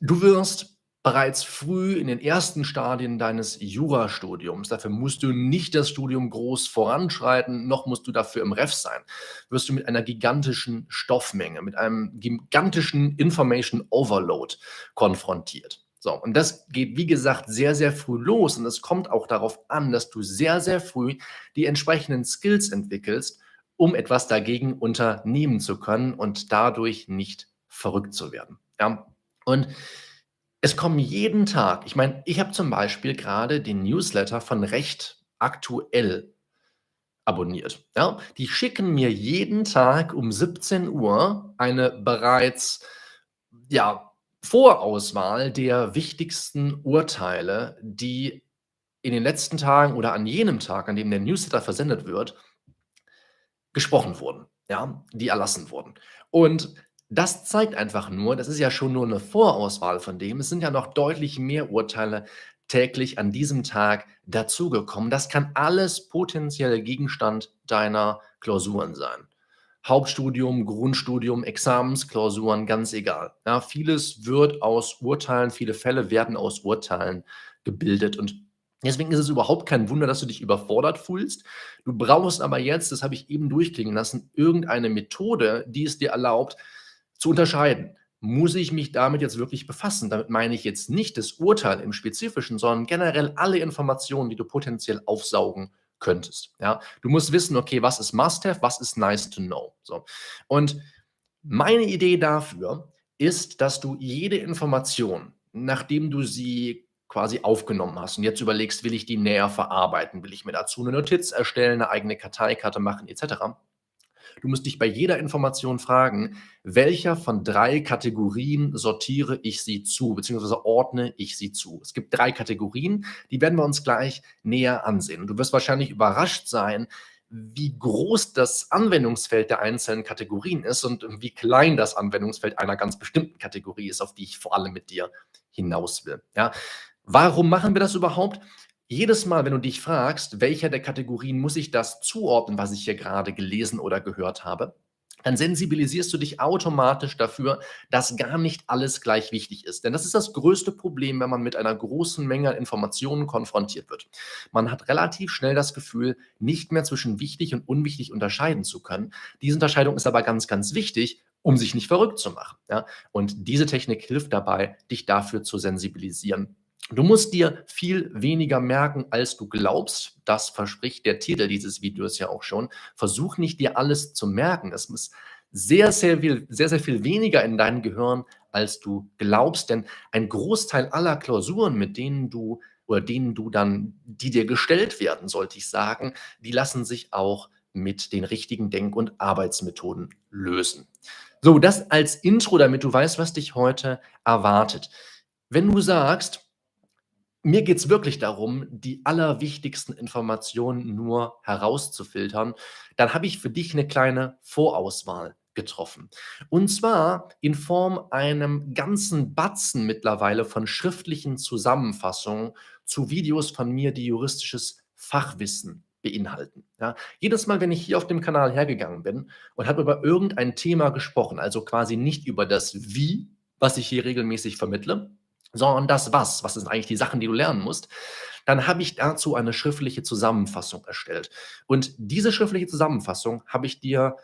Du wirst bereits früh in den ersten Stadien deines Jurastudiums, dafür musst du nicht das Studium groß voranschreiten, noch musst du dafür im Ref sein, wirst du mit einer gigantischen Stoffmenge, mit einem gigantischen Information Overload konfrontiert. So, und das geht, wie gesagt, sehr, sehr früh los. Und es kommt auch darauf an, dass du sehr, sehr früh die entsprechenden Skills entwickelst, um etwas dagegen unternehmen zu können und dadurch nicht verrückt zu werden. Ja? Und es kommen jeden Tag, ich meine, ich habe zum Beispiel gerade den Newsletter von Recht aktuell abonniert. Ja? Die schicken mir jeden Tag um 17 Uhr eine bereits ja, Vorauswahl der wichtigsten Urteile, die in den letzten Tagen oder an jenem Tag, an dem der Newsletter versendet wird, gesprochen wurden, ja, die erlassen wurden. Und das zeigt einfach nur, das ist ja schon nur eine Vorauswahl von dem, es sind ja noch deutlich mehr Urteile täglich an diesem Tag dazugekommen. Das kann alles potenziell Gegenstand deiner Klausuren sein. Hauptstudium, Grundstudium, Examensklausuren, ganz egal. Ja, vieles wird aus Urteilen, viele Fälle werden aus Urteilen gebildet und Deswegen ist es überhaupt kein Wunder, dass du dich überfordert fühlst. Du brauchst aber jetzt, das habe ich eben durchklingen lassen, irgendeine Methode, die es dir erlaubt, zu unterscheiden. Muss ich mich damit jetzt wirklich befassen? Damit meine ich jetzt nicht das Urteil im Spezifischen, sondern generell alle Informationen, die du potenziell aufsaugen könntest. Ja? Du musst wissen, okay, was ist Must-Have, was ist Nice to Know. So. Und meine Idee dafür ist, dass du jede Information, nachdem du sie quasi aufgenommen hast und jetzt überlegst, will ich die näher verarbeiten, will ich mir dazu eine Notiz erstellen, eine eigene Karteikarte machen etc. Du musst dich bei jeder Information fragen, welcher von drei Kategorien sortiere ich sie zu, beziehungsweise ordne ich sie zu. Es gibt drei Kategorien, die werden wir uns gleich näher ansehen. du wirst wahrscheinlich überrascht sein, wie groß das Anwendungsfeld der einzelnen Kategorien ist und wie klein das Anwendungsfeld einer ganz bestimmten Kategorie ist, auf die ich vor allem mit dir hinaus will. Ja, Warum machen wir das überhaupt? Jedes Mal, wenn du dich fragst, welcher der Kategorien muss ich das zuordnen, was ich hier gerade gelesen oder gehört habe, dann sensibilisierst du dich automatisch dafür, dass gar nicht alles gleich wichtig ist. Denn das ist das größte Problem, wenn man mit einer großen Menge an Informationen konfrontiert wird. Man hat relativ schnell das Gefühl, nicht mehr zwischen wichtig und unwichtig unterscheiden zu können. Diese Unterscheidung ist aber ganz, ganz wichtig, um sich nicht verrückt zu machen. Ja? Und diese Technik hilft dabei, dich dafür zu sensibilisieren. Du musst dir viel weniger merken, als du glaubst. Das verspricht der Titel dieses Videos ja auch schon. Versuch nicht, dir alles zu merken. Es muss sehr, sehr viel, sehr, sehr viel weniger in deinem Gehirn, als du glaubst. Denn ein Großteil aller Klausuren, mit denen du oder denen du dann, die dir gestellt werden, sollte ich sagen, die lassen sich auch mit den richtigen Denk- und Arbeitsmethoden lösen. So, das als Intro, damit du weißt, was dich heute erwartet. Wenn du sagst, mir geht es wirklich darum, die allerwichtigsten Informationen nur herauszufiltern. Dann habe ich für dich eine kleine Vorauswahl getroffen. Und zwar in Form einem ganzen Batzen mittlerweile von schriftlichen Zusammenfassungen zu Videos von mir, die juristisches Fachwissen beinhalten. Ja, jedes Mal, wenn ich hier auf dem Kanal hergegangen bin und habe über irgendein Thema gesprochen, also quasi nicht über das Wie, was ich hier regelmäßig vermittle, sondern das Was. Was sind eigentlich die Sachen, die du lernen musst? Dann habe ich dazu eine schriftliche Zusammenfassung erstellt. Und diese schriftliche Zusammenfassung habe ich dir,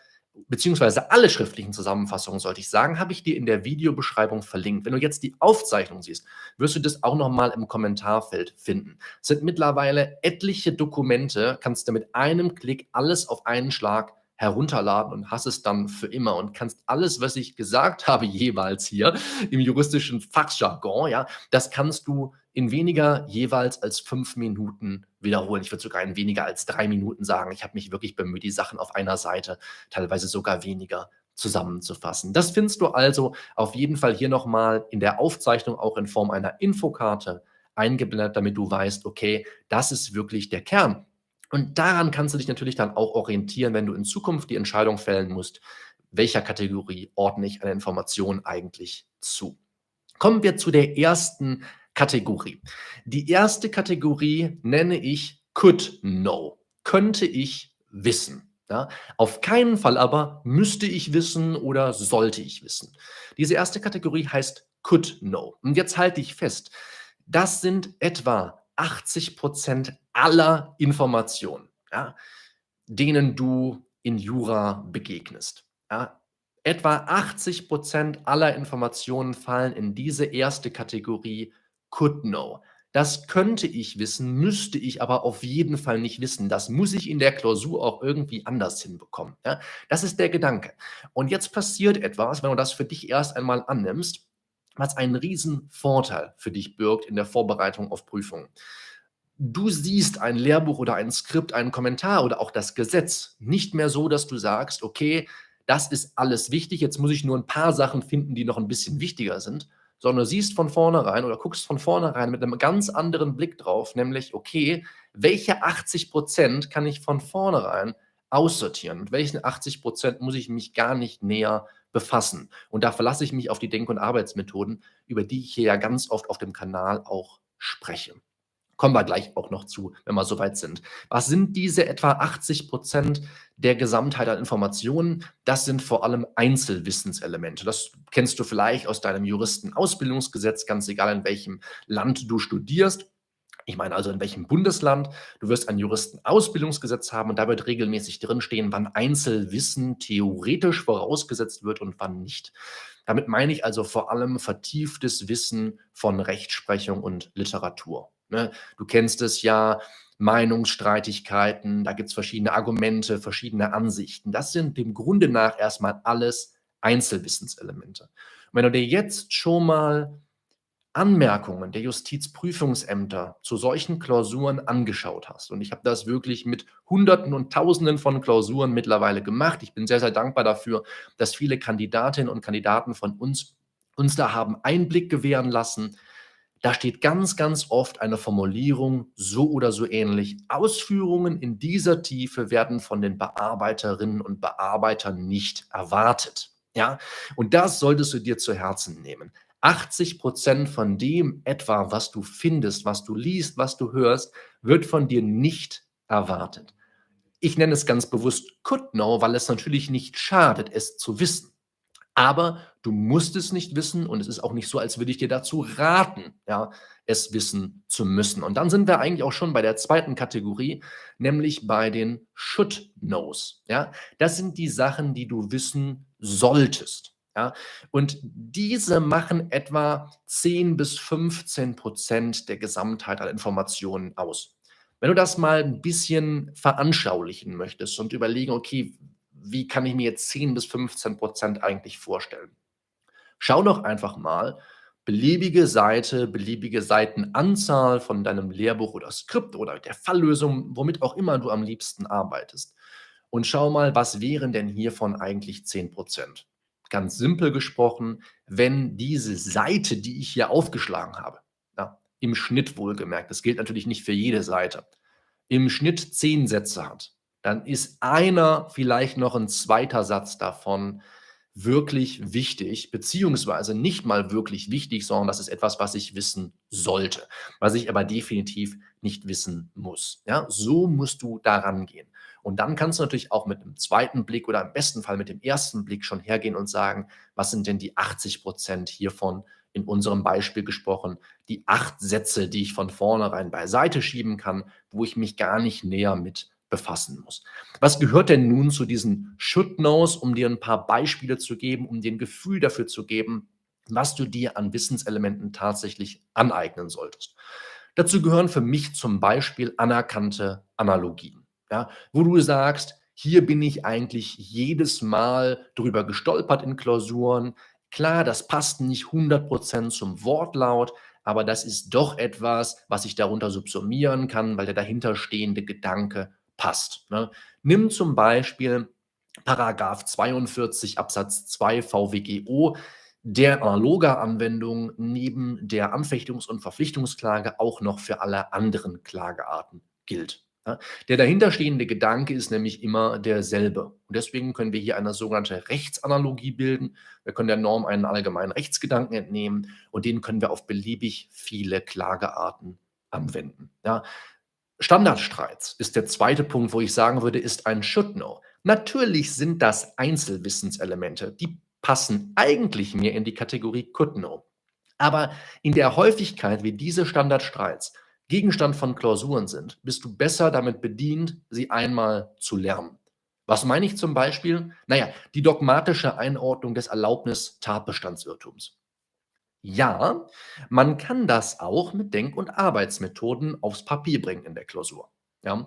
beziehungsweise alle schriftlichen Zusammenfassungen, sollte ich sagen, habe ich dir in der Videobeschreibung verlinkt. Wenn du jetzt die Aufzeichnung siehst, wirst du das auch nochmal im Kommentarfeld finden. Es sind mittlerweile etliche Dokumente, kannst du mit einem Klick alles auf einen Schlag herunterladen und hast es dann für immer und kannst alles, was ich gesagt habe jeweils hier im juristischen Fachjargon, ja, das kannst du in weniger jeweils als fünf Minuten wiederholen. Ich würde sogar in weniger als drei Minuten sagen. Ich habe mich wirklich bemüht, die Sachen auf einer Seite, teilweise sogar weniger zusammenzufassen. Das findest du also auf jeden Fall hier nochmal in der Aufzeichnung auch in Form einer Infokarte eingeblendet, damit du weißt, okay, das ist wirklich der Kern und daran kannst du dich natürlich dann auch orientieren, wenn du in Zukunft die Entscheidung fällen musst, welcher Kategorie ordne ich eine Information eigentlich zu. Kommen wir zu der ersten Kategorie. Die erste Kategorie nenne ich could know. Könnte ich wissen. Ja, auf keinen Fall aber müsste ich wissen oder sollte ich wissen. Diese erste Kategorie heißt could know. Und jetzt halte ich fest, das sind etwa 80 Prozent aller Informationen, ja, denen du in Jura begegnest. Ja. Etwa 80 Prozent aller Informationen fallen in diese erste Kategorie could know. Das könnte ich wissen, müsste ich aber auf jeden Fall nicht wissen. Das muss ich in der Klausur auch irgendwie anders hinbekommen. Ja? Das ist der Gedanke. Und jetzt passiert etwas, wenn du das für dich erst einmal annimmst, was einen riesen Vorteil für dich birgt in der Vorbereitung auf Prüfungen. Du siehst ein Lehrbuch oder ein Skript, einen Kommentar oder auch das Gesetz nicht mehr so, dass du sagst, okay, das ist alles wichtig, jetzt muss ich nur ein paar Sachen finden, die noch ein bisschen wichtiger sind, sondern siehst von vornherein oder guckst von vornherein mit einem ganz anderen Blick drauf, nämlich, okay, welche 80 Prozent kann ich von vornherein aussortieren? Mit welchen 80 Prozent muss ich mich gar nicht näher befassen? Und da verlasse ich mich auf die Denk- und Arbeitsmethoden, über die ich hier ja ganz oft auf dem Kanal auch spreche. Kommen wir gleich auch noch zu, wenn wir soweit sind. Was sind diese etwa 80 Prozent der Gesamtheit an Informationen? Das sind vor allem Einzelwissenselemente. Das kennst du vielleicht aus deinem Juristenausbildungsgesetz, ganz egal in welchem Land du studierst. Ich meine also in welchem Bundesland. Du wirst ein Juristenausbildungsgesetz haben und da wird regelmäßig drinstehen, wann Einzelwissen theoretisch vorausgesetzt wird und wann nicht. Damit meine ich also vor allem vertieftes Wissen von Rechtsprechung und Literatur. Ne? Du kennst es ja, Meinungsstreitigkeiten, da gibt es verschiedene Argumente, verschiedene Ansichten. Das sind dem Grunde nach erstmal alles Einzelwissenselemente. Und wenn du dir jetzt schon mal Anmerkungen der Justizprüfungsämter zu solchen Klausuren angeschaut hast, und ich habe das wirklich mit Hunderten und Tausenden von Klausuren mittlerweile gemacht, ich bin sehr, sehr dankbar dafür, dass viele Kandidatinnen und Kandidaten von uns uns da haben Einblick gewähren lassen, da steht ganz, ganz oft eine Formulierung so oder so ähnlich. Ausführungen in dieser Tiefe werden von den Bearbeiterinnen und Bearbeitern nicht erwartet. Ja, und das solltest du dir zu Herzen nehmen. 80 Prozent von dem etwa, was du findest, was du liest, was du hörst, wird von dir nicht erwartet. Ich nenne es ganz bewusst could know, weil es natürlich nicht schadet, es zu wissen. Aber du musst es nicht wissen und es ist auch nicht so, als würde ich dir dazu raten, ja, es wissen zu müssen. Und dann sind wir eigentlich auch schon bei der zweiten Kategorie, nämlich bei den Should Knows. Ja, das sind die Sachen, die du wissen solltest. Ja, und diese machen etwa 10 bis 15 Prozent der Gesamtheit an Informationen aus. Wenn du das mal ein bisschen veranschaulichen möchtest und überlegen, okay, wie kann ich mir jetzt 10 bis 15 Prozent eigentlich vorstellen? Schau doch einfach mal, beliebige Seite, beliebige Seitenanzahl von deinem Lehrbuch oder Skript oder der Falllösung, womit auch immer du am liebsten arbeitest. Und schau mal, was wären denn hiervon eigentlich 10 Prozent? Ganz simpel gesprochen, wenn diese Seite, die ich hier aufgeschlagen habe, ja, im Schnitt wohlgemerkt, das gilt natürlich nicht für jede Seite, im Schnitt 10 Sätze hat, dann ist einer, vielleicht noch ein zweiter Satz davon wirklich wichtig, beziehungsweise nicht mal wirklich wichtig, sondern das ist etwas, was ich wissen sollte, was ich aber definitiv nicht wissen muss. Ja, so musst du daran gehen. Und dann kannst du natürlich auch mit einem zweiten Blick oder im besten Fall mit dem ersten Blick schon hergehen und sagen, was sind denn die 80 Prozent hiervon in unserem Beispiel gesprochen, die acht Sätze, die ich von vornherein beiseite schieben kann, wo ich mich gar nicht näher mit befassen muss. Was gehört denn nun zu diesen Should Knows, um dir ein paar Beispiele zu geben, um dir ein Gefühl dafür zu geben, was du dir an Wissenselementen tatsächlich aneignen solltest? Dazu gehören für mich zum Beispiel anerkannte Analogien, ja, wo du sagst, hier bin ich eigentlich jedes Mal drüber gestolpert in Klausuren. Klar, das passt nicht 100% zum Wortlaut, aber das ist doch etwas, was ich darunter subsumieren kann, weil der dahinterstehende Gedanke passt. Ne? Nimm zum Beispiel Paragraph 42 Absatz 2 VWGO, der analoger Anwendung neben der Anfechtungs- und Verpflichtungsklage auch noch für alle anderen Klagearten gilt. Ja? Der dahinterstehende Gedanke ist nämlich immer derselbe. Und deswegen können wir hier eine sogenannte Rechtsanalogie bilden. Wir können der Norm einen allgemeinen Rechtsgedanken entnehmen und den können wir auf beliebig viele Klagearten anwenden. Ja? Standardstreits ist der zweite Punkt, wo ich sagen würde, ist ein Should Know. Natürlich sind das Einzelwissenselemente, die passen eigentlich mehr in die Kategorie Could Know. Aber in der Häufigkeit, wie diese Standardstreits Gegenstand von Klausuren sind, bist du besser damit bedient, sie einmal zu lernen. Was meine ich zum Beispiel? Naja, die dogmatische Einordnung des Erlaubnis-Tatbestandsirrtums. Ja, man kann das auch mit Denk- und Arbeitsmethoden aufs Papier bringen in der Klausur. Ja.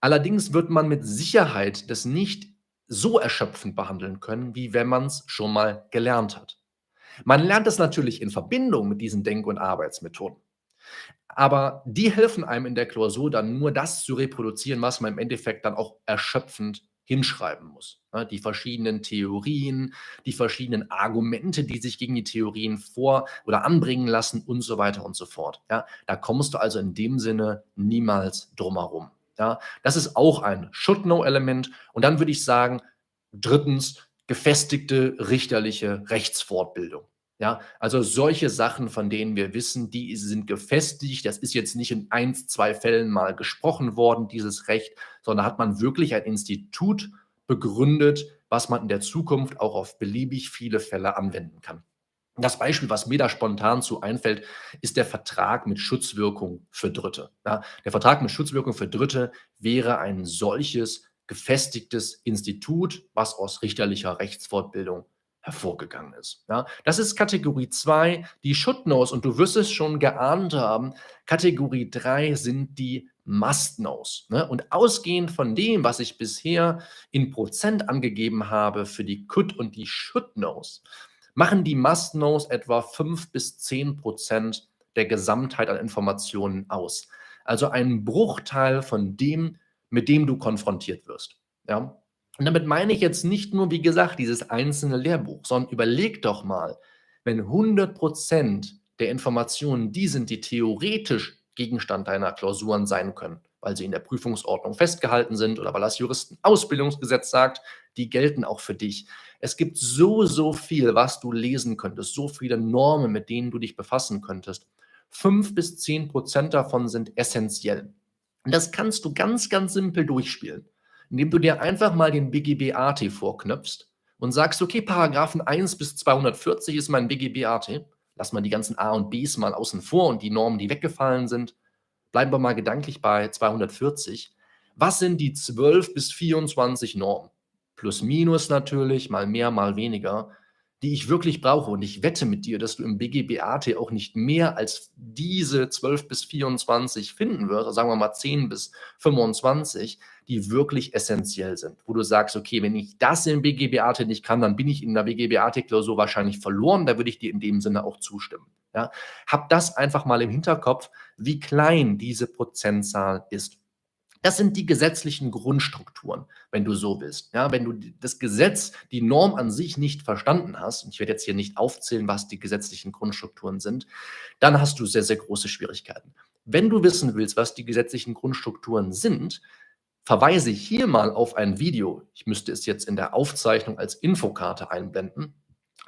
Allerdings wird man mit Sicherheit das nicht so erschöpfend behandeln können, wie wenn man es schon mal gelernt hat. Man lernt es natürlich in Verbindung mit diesen Denk- und Arbeitsmethoden. Aber die helfen einem in der Klausur dann nur das zu reproduzieren, was man im Endeffekt dann auch erschöpfend hinschreiben muss. Die verschiedenen Theorien, die verschiedenen Argumente, die sich gegen die Theorien vor oder anbringen lassen und so weiter und so fort. Ja, da kommst du also in dem Sinne niemals drumherum. Ja, das ist auch ein Should-Know-Element. Und dann würde ich sagen, drittens, gefestigte richterliche Rechtsfortbildung. Ja, also solche Sachen, von denen wir wissen, die sind gefestigt. Das ist jetzt nicht in ein, zwei Fällen mal gesprochen worden, dieses Recht, sondern hat man wirklich ein Institut begründet, was man in der Zukunft auch auf beliebig viele Fälle anwenden kann. Das Beispiel, was mir da spontan zu einfällt, ist der Vertrag mit Schutzwirkung für Dritte. Ja, der Vertrag mit Schutzwirkung für Dritte wäre ein solches gefestigtes Institut, was aus richterlicher Rechtsfortbildung hervorgegangen ist. Ja, das ist Kategorie 2, die Should-Knows und du wirst es schon geahnt haben. Kategorie 3 sind die Must-Knows. Ne? Und ausgehend von dem, was ich bisher in Prozent angegeben habe für die Could- und die Should-Knows, machen die Must-Knows etwa 5 bis 10 Prozent der Gesamtheit an Informationen aus. Also ein Bruchteil von dem, mit dem du konfrontiert wirst. Ja? Und damit meine ich jetzt nicht nur, wie gesagt, dieses einzelne Lehrbuch, sondern überleg doch mal, wenn 100% der Informationen die sind, die theoretisch Gegenstand deiner Klausuren sein können, weil sie in der Prüfungsordnung festgehalten sind oder weil das Juristenausbildungsgesetz sagt, die gelten auch für dich. Es gibt so, so viel, was du lesen könntest, so viele Normen, mit denen du dich befassen könntest. Fünf bis zehn Prozent davon sind essentiell. Und das kannst du ganz, ganz simpel durchspielen indem du dir einfach mal den BGB AT vorknöpfst und sagst, okay, Paragraphen 1 bis 240 ist mein BGB AT. Lass mal die ganzen A und Bs mal außen vor und die Normen, die weggefallen sind. Bleiben wir mal gedanklich bei 240. Was sind die 12 bis 24 Normen? Plus, minus natürlich, mal mehr, mal weniger die ich wirklich brauche. Und ich wette mit dir, dass du im BGBAT auch nicht mehr als diese 12 bis 24 finden wirst, sagen wir mal 10 bis 25, die wirklich essentiell sind. Wo du sagst, okay, wenn ich das im BGBAT nicht kann, dann bin ich in der BGBAT-Klausur wahrscheinlich verloren. Da würde ich dir in dem Sinne auch zustimmen. Ja? Hab das einfach mal im Hinterkopf, wie klein diese Prozentzahl ist. Das sind die gesetzlichen Grundstrukturen, wenn du so willst. Ja, wenn du das Gesetz, die Norm an sich nicht verstanden hast, und ich werde jetzt hier nicht aufzählen, was die gesetzlichen Grundstrukturen sind, dann hast du sehr, sehr große Schwierigkeiten. Wenn du wissen willst, was die gesetzlichen Grundstrukturen sind, verweise hier mal auf ein Video. Ich müsste es jetzt in der Aufzeichnung als Infokarte einblenden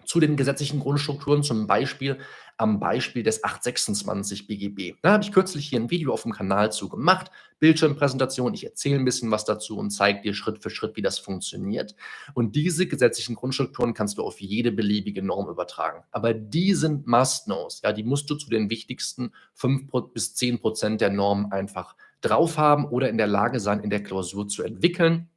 zu den gesetzlichen Grundstrukturen, zum Beispiel am Beispiel des 826 BGB. Da habe ich kürzlich hier ein Video auf dem Kanal zu gemacht, Bildschirmpräsentation. Ich erzähle ein bisschen was dazu und zeige dir Schritt für Schritt, wie das funktioniert. Und diese gesetzlichen Grundstrukturen kannst du auf jede beliebige Norm übertragen. Aber die sind Must-Knows. Ja, die musst du zu den wichtigsten 5 bis 10 Prozent der Normen einfach drauf haben oder in der Lage sein, in der Klausur zu entwickeln.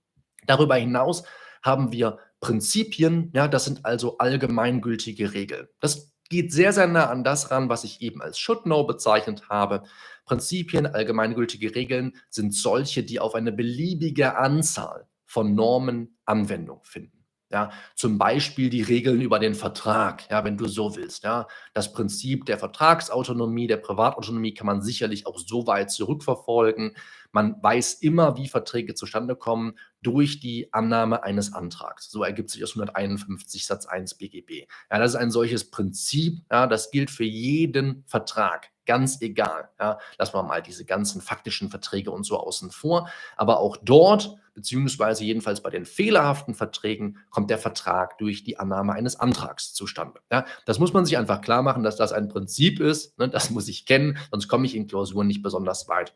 Darüber hinaus haben wir Prinzipien, ja, das sind also allgemeingültige Regeln. Das geht sehr, sehr nah an das ran, was ich eben als Should Know bezeichnet habe. Prinzipien, allgemeingültige Regeln sind solche, die auf eine beliebige Anzahl von Normen Anwendung finden. Ja, zum Beispiel die Regeln über den Vertrag, ja, wenn du so willst. Ja. Das Prinzip der Vertragsautonomie, der Privatautonomie kann man sicherlich auch so weit zurückverfolgen. Man weiß immer, wie Verträge zustande kommen durch die Annahme eines Antrags. So ergibt sich aus 151 Satz 1 BGB. Ja, das ist ein solches Prinzip, ja, das gilt für jeden Vertrag ganz egal. Ja, lassen wir mal diese ganzen faktischen Verträge und so außen vor. Aber auch dort, beziehungsweise jedenfalls bei den fehlerhaften Verträgen, kommt der Vertrag durch die Annahme eines Antrags zustande. Ja, das muss man sich einfach klar machen, dass das ein Prinzip ist. Ne, das muss ich kennen, sonst komme ich in Klausuren nicht besonders weit.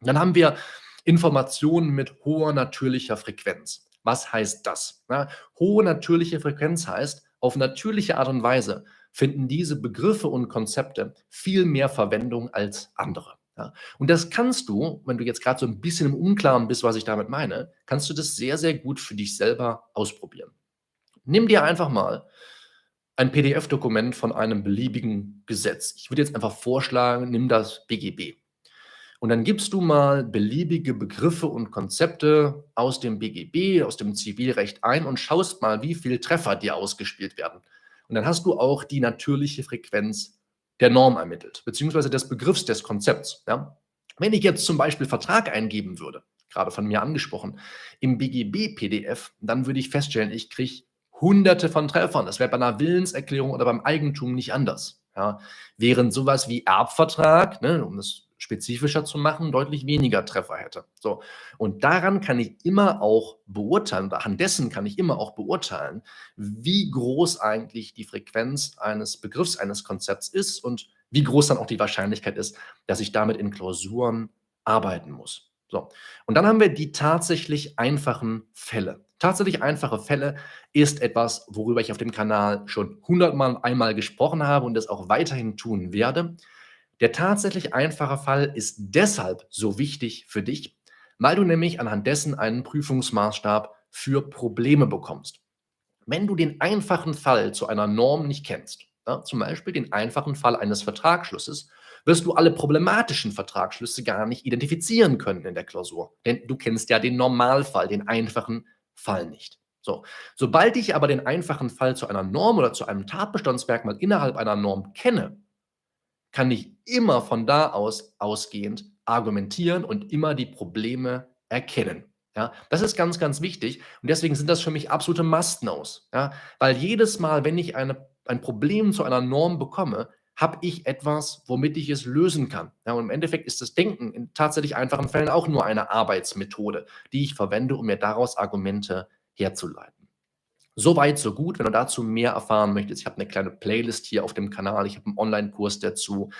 Dann haben wir Informationen mit hoher natürlicher Frequenz. Was heißt das? Ja, hohe natürliche Frequenz heißt, auf natürliche Art und Weise finden diese Begriffe und Konzepte viel mehr Verwendung als andere. Ja? Und das kannst du, wenn du jetzt gerade so ein bisschen im Unklaren bist, was ich damit meine, kannst du das sehr, sehr gut für dich selber ausprobieren. Nimm dir einfach mal ein PDF-Dokument von einem beliebigen Gesetz. Ich würde jetzt einfach vorschlagen, nimm das BGB. Und dann gibst du mal beliebige Begriffe und Konzepte aus dem BGB, aus dem Zivilrecht ein und schaust mal, wie viele Treffer dir ausgespielt werden. Und dann hast du auch die natürliche Frequenz der Norm ermittelt, beziehungsweise des Begriffs des Konzepts. Ja? Wenn ich jetzt zum Beispiel Vertrag eingeben würde, gerade von mir angesprochen, im BGB-PDF, dann würde ich feststellen, ich kriege hunderte von Treffern. Das wäre bei einer Willenserklärung oder beim Eigentum nicht anders. Ja? Während sowas wie Erbvertrag, ne, um das spezifischer zu machen, deutlich weniger Treffer hätte. So. Und daran kann ich immer auch beurteilen, oder an dessen kann ich immer auch beurteilen, wie groß eigentlich die Frequenz eines Begriffs, eines Konzepts ist und wie groß dann auch die Wahrscheinlichkeit ist, dass ich damit in Klausuren arbeiten muss. So. Und dann haben wir die tatsächlich einfachen Fälle. Tatsächlich einfache Fälle ist etwas, worüber ich auf dem Kanal schon hundertmal einmal gesprochen habe und das auch weiterhin tun werde. Der tatsächlich einfache Fall ist deshalb so wichtig für dich, weil du nämlich anhand dessen einen Prüfungsmaßstab für Probleme bekommst. Wenn du den einfachen Fall zu einer Norm nicht kennst, ja, zum Beispiel den einfachen Fall eines Vertragsschlusses, wirst du alle problematischen Vertragsschlüsse gar nicht identifizieren können in der Klausur. Denn du kennst ja den Normalfall, den einfachen Fall nicht. So, sobald ich aber den einfachen Fall zu einer Norm oder zu einem Tatbestandsmerkmal innerhalb einer Norm kenne, kann ich immer von da aus ausgehend argumentieren und immer die Probleme erkennen. Ja, das ist ganz, ganz wichtig und deswegen sind das für mich absolute Must-Knows. Ja, weil jedes Mal, wenn ich eine, ein Problem zu einer Norm bekomme, habe ich etwas, womit ich es lösen kann. Ja, und im Endeffekt ist das Denken in tatsächlich einfachen Fällen auch nur eine Arbeitsmethode, die ich verwende, um mir daraus Argumente herzuleiten. Soweit, so gut. Wenn du dazu mehr erfahren möchtest, ich habe eine kleine Playlist hier auf dem Kanal, ich habe einen Online-Kurs dazu.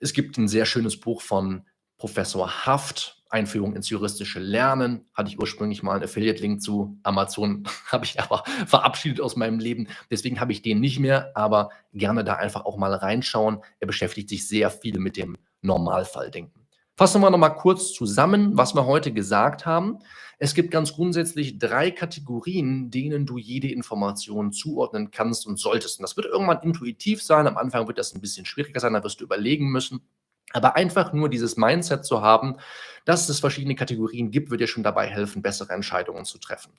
Es gibt ein sehr schönes Buch von Professor Haft, Einführung ins juristische Lernen. Hatte ich ursprünglich mal einen Affiliate-Link zu Amazon, habe ich aber verabschiedet aus meinem Leben. Deswegen habe ich den nicht mehr, aber gerne da einfach auch mal reinschauen. Er beschäftigt sich sehr viel mit dem Normalfalldenken. Fassen wir nochmal kurz zusammen, was wir heute gesagt haben. Es gibt ganz grundsätzlich drei Kategorien, denen du jede Information zuordnen kannst und solltest. Und das wird irgendwann intuitiv sein. Am Anfang wird das ein bisschen schwieriger sein, da wirst du überlegen müssen. Aber einfach nur dieses Mindset zu haben, dass es verschiedene Kategorien gibt, wird dir schon dabei helfen, bessere Entscheidungen zu treffen.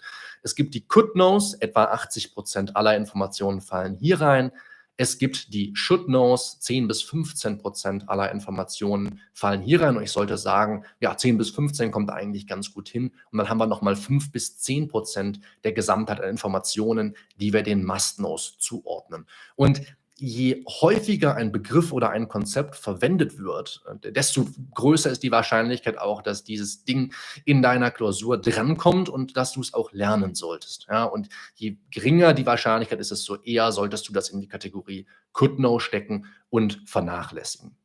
Es gibt die Could Knows, etwa 80 Prozent aller Informationen fallen hier rein. Es gibt die Should Knows, 10 bis 15 Prozent aller Informationen fallen hier rein. Und ich sollte sagen, ja, 10 bis 15 kommt eigentlich ganz gut hin. Und dann haben wir nochmal 5 bis 10 Prozent der Gesamtheit an Informationen, die wir den Must Knows zuordnen. Und je häufiger ein Begriff oder ein Konzept verwendet wird, äh, desto größer ist die Wahrscheinlichkeit auch, dass dieses Ding in deiner Klausur drankommt und dass du es auch lernen solltest. Ja, und je geringer die Wahrscheinlichkeit ist, desto eher solltest du das in die Kategorie Could Know stecken und vernachlässigen.